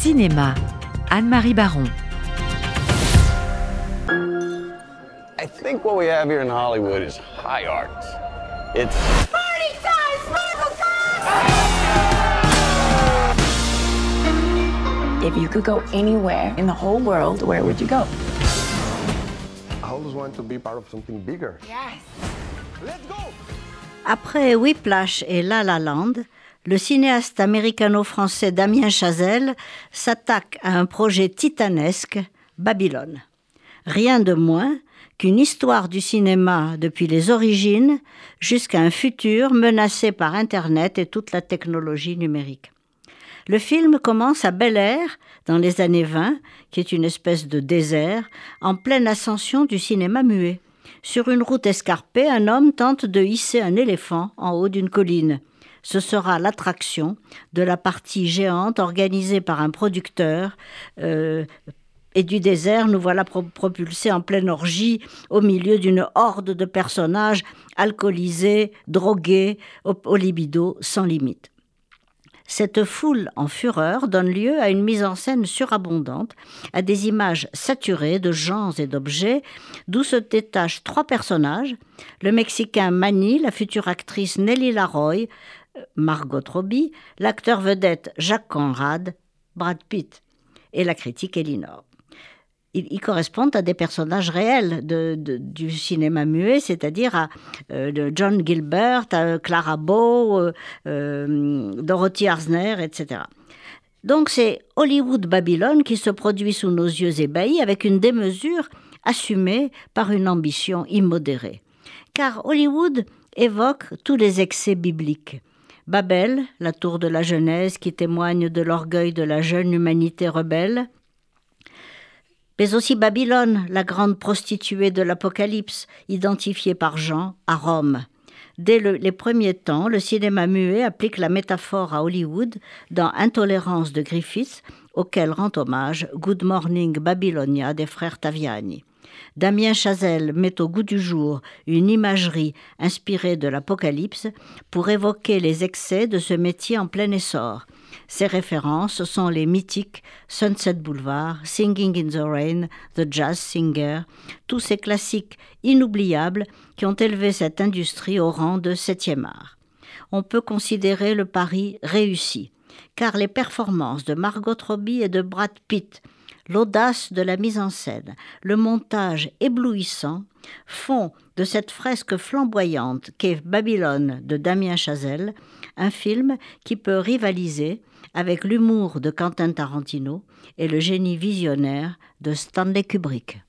Cinéma, Anne-Marie Baron. I think what we have here in Hollywood is high art. It's Party time, sparkle If you could go anywhere in the whole world, where would you go? I always want to be part of something bigger. Yes. Let's go! Après Whiplash et La La Land, le cinéaste américano-français Damien Chazelle s'attaque à un projet titanesque, Babylone. Rien de moins qu'une histoire du cinéma depuis les origines jusqu'à un futur menacé par Internet et toute la technologie numérique. Le film commence à Bel Air, dans les années 20, qui est une espèce de désert, en pleine ascension du cinéma muet. Sur une route escarpée, un homme tente de hisser un éléphant en haut d'une colline. Ce sera l'attraction de la partie géante organisée par un producteur. euh, et du désert, nous voilà pro- propulsés en pleine orgie au milieu d'une horde de personnages alcoolisés, drogués, au, au libido sans limite. Cette foule en fureur donne lieu à une mise en scène surabondante, à des images saturées de gens et d'objets, d'où se détachent trois personnages, le Mexicain Manny, la future actrice Nelly Laroy, Margot Robbie, l'acteur vedette Jacques Conrad, Brad Pitt, et la critique Elinor ils, correspondent à des personnages réels du cinéma muet, c'est-à-dire à euh, John Gilbert, à Clara Bow, euh, euh, Dorothy Arzner, etc. Donc c'est Hollywood Babylone qui se produit sous nos yeux ébahis avec une démesure assumée par une ambition immodérée. Car Hollywood évoque tous les excès bibliques. Babel, la tour de la Genèse qui témoigne de l'orgueil de la jeune humanité rebelle, mais aussi Babylone, la grande prostituée de l'Apocalypse, identifiée par Jean à Rome. Dès le- les premiers temps, le cinéma muet applique la métaphore à Hollywood dans Intolérance de Griffith, auquel rend hommage Good Morning Babylonia des frères Taviani. Damien Chazelle met au goût du jour une imagerie inspirée de l'Apocalypse pour évoquer les excès de ce métier en plein essor. Ses références sont les mythiques Sunset Boulevard, Singing in the Rain, The Jazz Singer, tous ces classiques inoubliables qui ont élevé cette industrie au rang de septième art. On peut considérer le pari réussi, car les performances de Margot Robbie et de Brad Pitt, l'audace de la mise en scène, le montage éblouissant font de cette fresque flamboyante qu'est Babylone de Damien Chazelle un film qui peut rivaliser avec l'humour de Quentin Tarantino et le génie visionnaire de Stanley Kubrick.